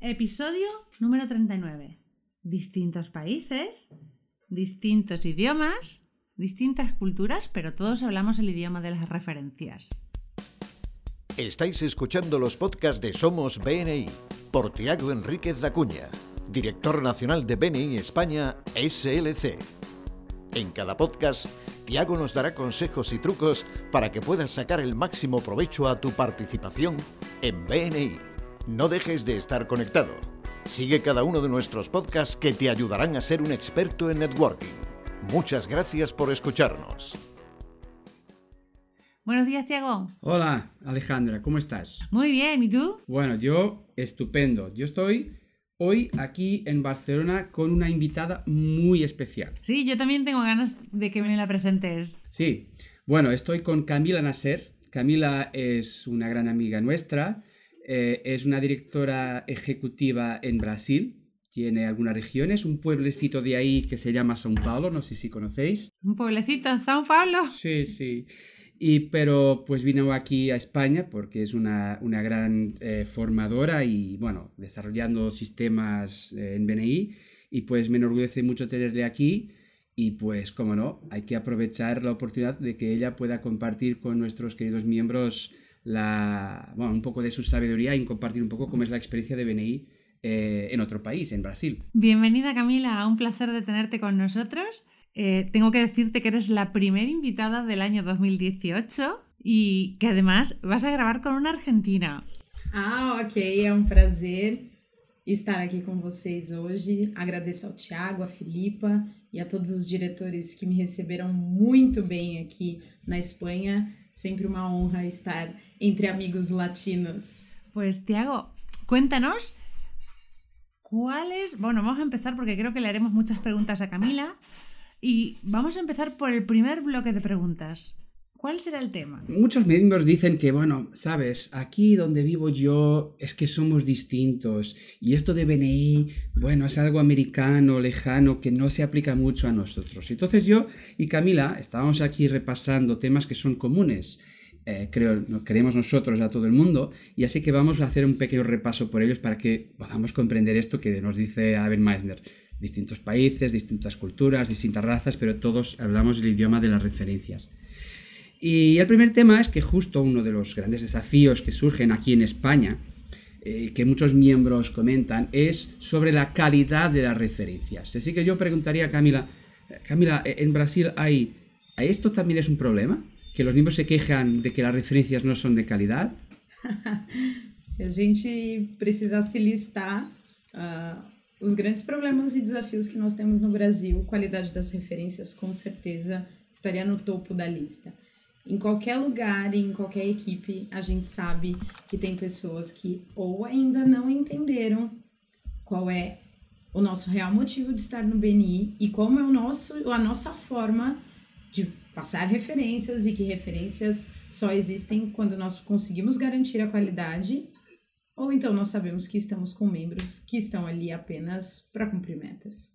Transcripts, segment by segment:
Episodio número 39. Distintos países, distintos idiomas, distintas culturas, pero todos hablamos el idioma de las referencias. Estáis escuchando los podcasts de Somos BNI por Tiago Enríquez Dacuña, director nacional de BNI España SLC. En cada podcast, Tiago nos dará consejos y trucos para que puedas sacar el máximo provecho a tu participación en BNI. No dejes de estar conectado. Sigue cada uno de nuestros podcasts que te ayudarán a ser un experto en networking. Muchas gracias por escucharnos. Buenos días, Tiago. Hola, Alejandra, ¿cómo estás? Muy bien, ¿y tú? Bueno, yo estupendo. Yo estoy hoy aquí en Barcelona con una invitada muy especial. Sí, yo también tengo ganas de que me la presentes. Sí, bueno, estoy con Camila Nasser. Camila es una gran amiga nuestra, eh, es una directora ejecutiva en Brasil, tiene algunas regiones, un pueblecito de ahí que se llama São Paulo, no sé si conocéis. Un pueblecito en São Paulo. Sí, sí. Y, pero pues vino aquí a España porque es una, una gran eh, formadora y bueno, desarrollando sistemas eh, en BNI y pues me enorgullece mucho tenerle aquí y pues como no, hay que aprovechar la oportunidad de que ella pueda compartir con nuestros queridos miembros la, bueno, un poco de su sabiduría y compartir un poco cómo es la experiencia de BNI eh, en otro país, en Brasil. Bienvenida Camila, un placer de tenerte con nosotros. Eh, tengo que decirte que eres la primera invitada del año 2018 y que además vas a grabar con una argentina. Ah, ok. É um prazer estar aqui com vocês hoje. Agradeço ao Tiago, a Filipa e a todos os diretores que me receberam muito bem aqui na Espanha. Sempre uma honra estar entre amigos latinos. Pues Tiago, cuéntanos cuáles... Bueno, vamos a empezar porque creo que le haremos muchas preguntas a Camila y vamos a empezar por el primer bloque de preguntas. ¿Cuál será el tema? Muchos miembros dicen que, bueno, sabes, aquí donde vivo yo es que somos distintos y esto de BNI, bueno, es algo americano, lejano, que no se aplica mucho a nosotros. Entonces yo y Camila estábamos aquí repasando temas que son comunes, eh, creo, creemos nosotros a todo el mundo, y así que vamos a hacer un pequeño repaso por ellos para que podamos comprender esto que nos dice Aben Meissner. Distintos países, distintas culturas, distintas razas, pero todos hablamos el idioma de las referencias. Y el primer tema es que justo uno de los grandes desafíos que surgen aquí en España, eh, que muchos miembros comentan, es sobre la calidad de las referencias. Así que yo preguntaría a Camila, Camila, eh, en Brasil hay, ¿esto también es un problema? ¿Que los miembros se quejan de que las referencias no son de calidad? Se a gente precisasse listar os grandes problemas e desafios que nós temos no Brasil, qualidade das referências com certeza estaria no topo da lista. Em qualquer lugar, em qualquer equipe, a gente sabe que tem pessoas que ou ainda não entenderam qual é o nosso real motivo de estar no BNI e como é o nosso, a nossa forma de passar referências e que referências só existem quando nós conseguimos garantir a qualidade ou então nós sabemos que estamos com membros que estão ali apenas para cumprir metas.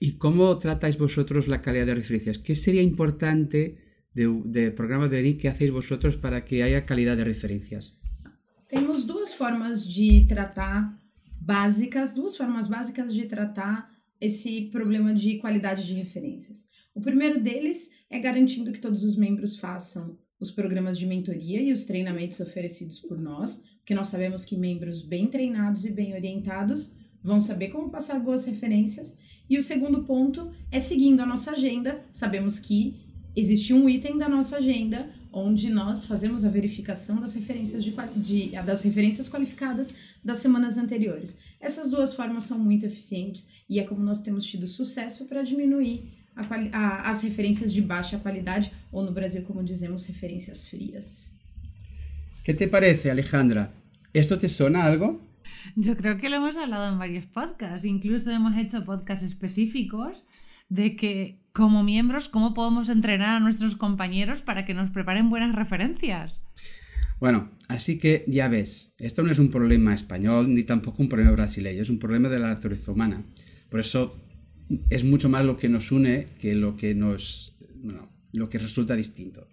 ¿Y cómo tratáis vosotros la calidad de referencias? ¿Qué sería importante de, de programa de BNI que hacéis vosotros para que haya calidad de referencias? Temos duas formas de tratar básicas, duas formas básicas de tratar esse problema de qualidade de referências. O primeiro deles é garantindo que todos os membros façam os programas de mentoria e os treinamentos oferecidos por nós, porque nós sabemos que membros bem treinados e bem orientados vão saber como passar boas referências. E o segundo ponto é seguindo a nossa agenda. Sabemos que existe um item da nossa agenda onde nós fazemos a verificação das referências, de, de- das referências qualificadas das semanas anteriores. Essas duas formas são muito eficientes e é como nós temos tido sucesso para diminuir a a- as referências de baixa qualidade, ou no Brasil, como dizemos, referências frias. ¿Qué te parece, Alejandra? ¿Esto te suena algo? Yo creo que lo hemos hablado en varios podcasts, incluso hemos hecho podcasts específicos de que como miembros, cómo podemos entrenar a nuestros compañeros para que nos preparen buenas referencias. Bueno, así que ya ves, esto no es un problema español ni tampoco un problema brasileño, es un problema de la naturaleza humana. Por eso es mucho más lo que nos une que lo que nos, bueno, lo que resulta distinto.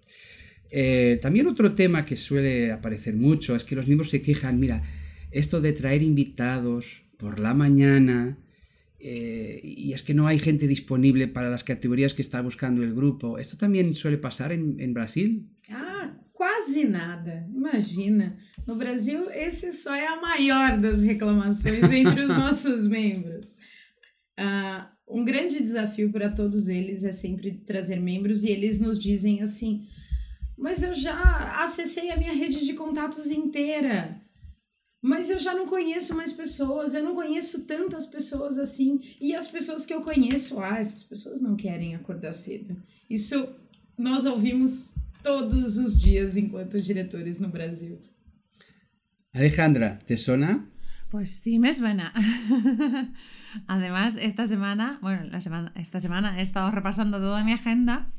Eh, también otro tema que suele aparecer mucho es que los miembros se quejan, mira, esto de traer invitados por la mañana, eh, y es que no hay gente disponible para las categorías que está buscando el grupo. ¿Esto también suele pasar en, en Brasil? Ah, quase nada. Imagina. No Brasil, esse só é a maior das reclamações entre os nossos membros. Uh, um grande desafio para todos eles é sempre trazer membros e eles nos dizem assim: mas eu já acessei a minha rede de contatos inteira. Mas eu já não conheço mais pessoas, eu não conheço tantas pessoas assim. E as pessoas que eu conheço, ah, essas pessoas não querem acordar cedo. Isso nós ouvimos todos os días enquanto diretores no Brasil. Alejandra, ¿te suena? Pues sí, me suena. Además, esta semana, bueno, la semana, esta semana he estado repasando toda mi agenda.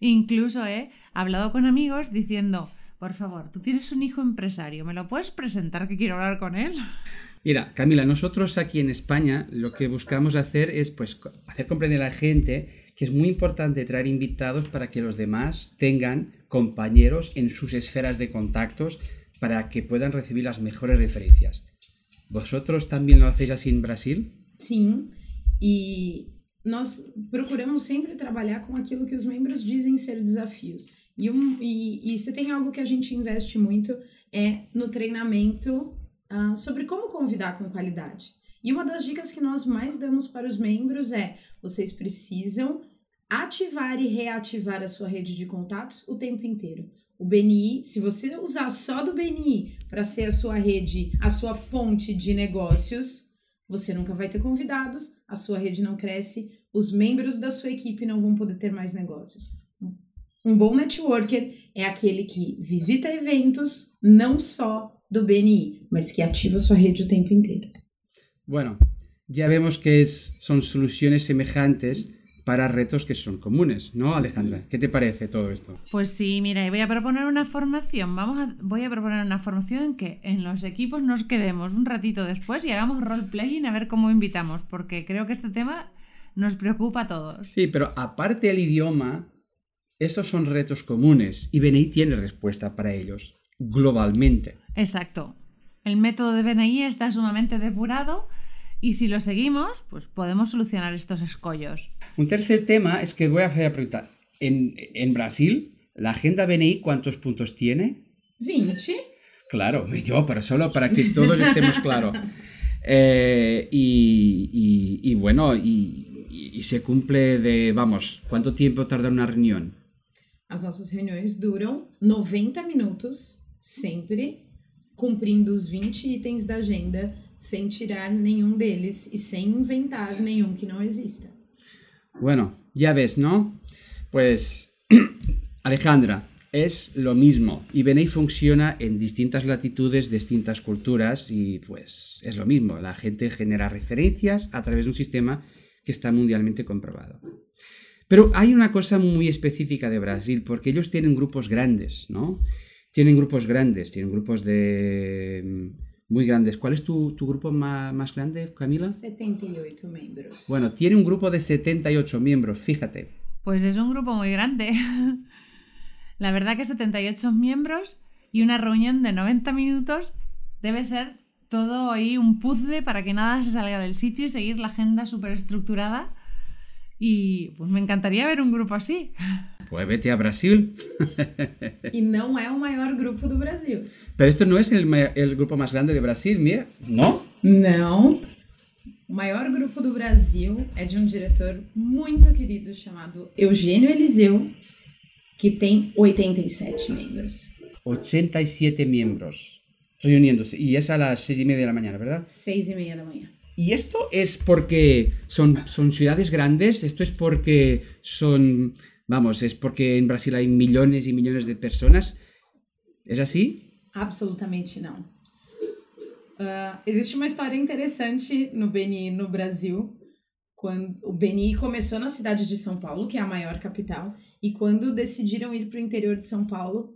Incluso he hablado con amigos diciendo, por favor, tú tienes un hijo empresario, ¿me lo puedes presentar que quiero hablar con él? Mira, Camila, nosotros aquí en España lo que buscamos hacer es pues hacer comprender a la gente que es muy importante traer invitados para que los demás tengan compañeros en sus esferas de contactos para que puedan recibir las mejores referencias. ¿Vosotros también lo hacéis así en Brasil? Sí, y nós procuramos sempre trabalhar com aquilo que os membros dizem ser desafios. E, um, e, e se tem algo que a gente investe muito é no treinamento uh, sobre como convidar com qualidade. E uma das dicas que nós mais damos para os membros é: vocês precisam ativar e reativar a sua rede de contatos o tempo inteiro. O BNI, se você usar só do BNI para ser a sua rede, a sua fonte de negócios, você nunca vai ter convidados, a sua rede não cresce, os membros da sua equipe não vão poder ter mais negócios. Um bom networker é aquele que visita eventos não só do BNI, mas que ativa sua rede o tempo inteiro. Bueno, ya vemos que es, son soluciones semejantes para retos que son comunes, ¿no, Alejandra? ¿Qué te parece todo esto? Pues sí, mira, voy a proponer una formación. Vamos a, voy a proponer una formación en que en los equipos nos quedemos un ratito después y hagamos roleplaying a ver cómo invitamos, porque creo que este tema nos preocupa a todos. Sí, pero aparte del idioma, estos son retos comunes y BNI tiene respuesta para ellos, globalmente. Exacto. El método de BNI está sumamente depurado y si lo seguimos, pues podemos solucionar estos escollos. Un tercer tema es que voy a preguntar. En, en Brasil, ¿la agenda BNI cuántos puntos tiene? 20. Claro, yo, pero solo para que todos estemos claros. Eh, y, y, y, bueno, y, y, se cumple de, vamos, ¿cuánto tiempo tarda una reunión? As nossas reuniões duram 90 minutos, sempre, cumprindo os 20 itens da agenda, sem tirar nenhum deles e sem inventar nenhum que não exista. Bueno, ya ves, ¿no? Pues, Alejandra, es lo mismo. Y BNI funciona en distintas latitudes, distintas culturas y pues es lo mismo. La gente genera referencias a través de un sistema que está mundialmente comprobado. Pero hay una cosa muy específica de Brasil, porque ellos tienen grupos grandes, ¿no? Tienen grupos grandes, tienen grupos de mm, muy grandes. ¿Cuál es tu, tu grupo más, más, grande, Camila? 78 miembros. Bueno, tiene un grupo de 78 miembros, fíjate. Pues es un grupo muy grande. La verdad que 78 miembros y una reunión de 90 minutos debe ser todo ahí un puzzle para que nada se salga del sitio y seguir la agenda súper estructurada y pues me encantaría ver un grupo así. Pues vete a Brasil. y no es el mayor grupo de Brasil. Pero esto no es el, el grupo más grande de Brasil, mira, ¿no? Não. O maior grupo do Brasil é de um diretor muito querido chamado Eugênio Eliseu, que tem 87 membros. 87 miembros reuniéndose. Y es a las seis y media de la mañana, ¿verdad? Seis y media de la mañana. ¿Y esto es porque son, son ciudades grandes? ¿Esto es porque son, vamos, es porque en Brasil hay millones y millones de personas? ¿Es así? Absolutamente não. Uh, existe uma história interessante no BNI no Brasil. Quando o BNI começou na cidade de São Paulo, que é a maior capital, e quando decidiram ir para o interior de São Paulo,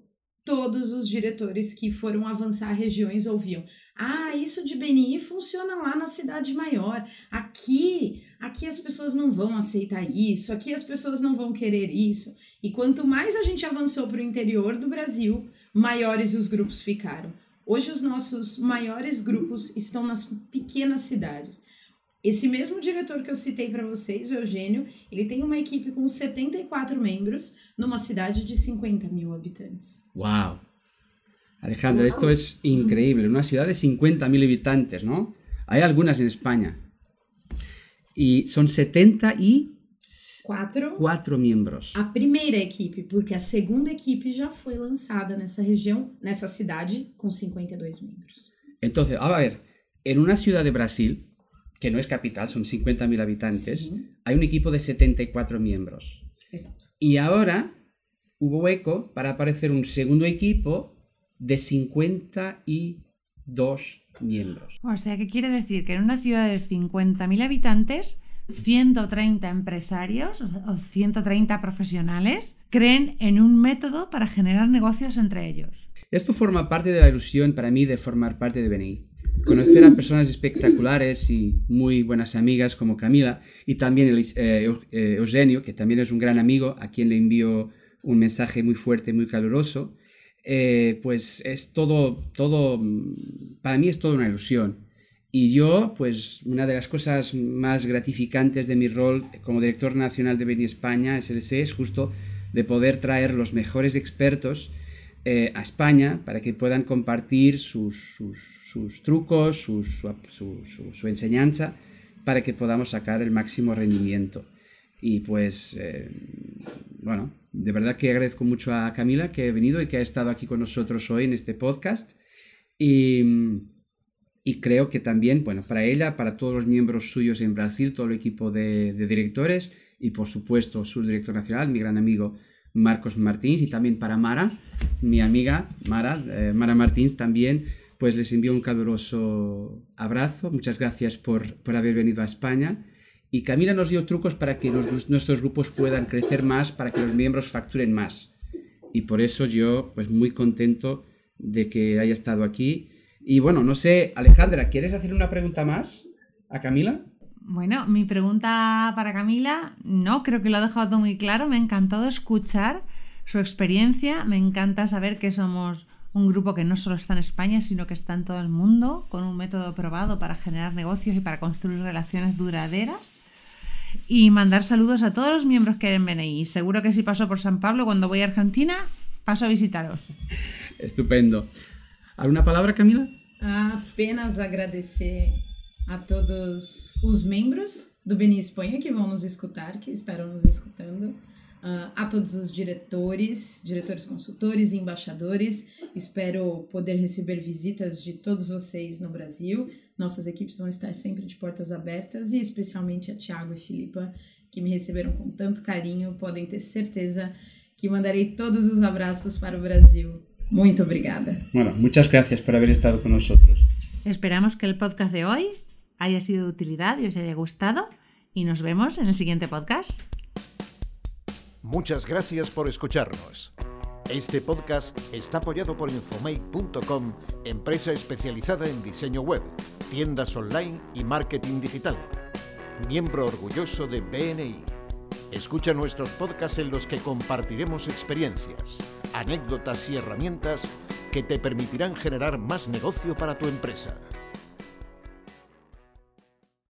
todos os diretores que foram avançar regiões ouviam: "Ah, isso de BNI funciona lá na cidade maior. Aqui, aqui as pessoas não vão aceitar isso, aqui as pessoas não vão querer isso". E quanto mais a gente avançou para o interior do Brasil, maiores os grupos ficaram. Hoje os nossos maiores grupos estão nas pequenas cidades. Esse mesmo diretor que eu citei para vocês, o Eugênio, ele tem uma equipe com 74 membros numa cidade de 50 mil habitantes. ¡Wow! Alejandra, esto es increíble. Una ciudad de 50.000 habitantes, ¿no? Hay algunas en España. Y son 74 Quatro, miembros. a primeira equipe, porque a segunda equipe já foi lançada nessa região, nessa cidade, com 52 membros. Entonces, a ver, en una ciudad de Brasil, que no es capital, son 50.000 habitantes, Sí. hay un equipo de 74 miembros. Exato. Y ahora hubo hueco para aparecer un segundo equipo de 52 miembros. O sea, ¿qué quiere decir? Que en una ciudad de 50.000 habitantes, 130 empresarios o 130 profesionales creen en un método para generar negocios entre ellos. Esto forma parte de la ilusión para mí de formar parte de BNI. Conocer a personas espectaculares y muy buenas amigas como Camila y también el, eh, eh, Eugenio, que también es un gran amigo, a quien le envío un mensaje muy fuerte, muy caluroso. eh, pues es todo, todo, para mí es toda una ilusión. Y yo, pues una de las cosas más gratificantes de mi rol como director nacional de BNI España, SLC, es justo de poder traer los mejores expertos eh, a España para que puedan compartir sus, sus- trucos, su, su- enseñanza, para que podamos sacar el máximo rendimiento. Y pues, eh, bueno, de verdad que agradezco mucho a Camila que ha venido y que ha estado aquí con nosotros hoy en este podcast. Y, y creo que también, bueno, para ella, para todos los miembros suyos en Brasil, todo el equipo de directores y por supuesto su director nacional, mi gran amigo Marcos Martins, y también para Mara, mi amiga Mara, eh, Mara Martins también, pues les envío un caluroso abrazo. Muchas gracias por, por haber venido a España. Y Camila nos dio trucos para que nuestros grupos puedan crecer más, para que los miembros facturen más. Y por eso yo, pues muy contento de que haya estado aquí. Y bueno, no sé, Alejandra, ¿quieres hacer una pregunta más a Camila? Bueno, mi pregunta para Camila, no, creo que lo ha dejado todo muy claro. Me ha encantado escuchar su experiencia. Me encanta saber que somos un grupo que no solo está en España, sino que está en todo el mundo, con un método probado para generar negocios y para construir relaciones duraderas. Y mandar saludos a todos los miembros que hay en BNI. Seguro que si paso por San Pablo cuando voy a Argentina, paso a visitaros. Estupendo. ¿Alguna palabra, Camila? Apenas agradecer a todos os membros do Beni Espanha que vão nos escutar, que estarão nos escutando, ah, a todos os diretores, diretores consultores e embaixadores. Espero poder receber visitas de todos vocês no Brasil. Nossas equipes vão estar sempre de portas abertas e especialmente a Tiago e Filipa, que me receberam com tanto carinho. Podem ter certeza que mandarei todos os abraços para o Brasil. Muito obrigada. Bueno, muchas gracias por haber estado con nosotros. Esperamos que el podcast de hoy haya sido de utilidad y os haya gustado. Y nos vemos en el siguiente podcast. Muchas gracias por escucharnos. Este podcast está apoyado por Infomake.com, empresa especializada en diseño web, tiendas online y marketing digital. Miembro orgulloso de BNI. Escucha nuestros podcasts en los que compartiremos experiencias, anécdotas y herramientas que te permitirán generar más negocio para tu empresa.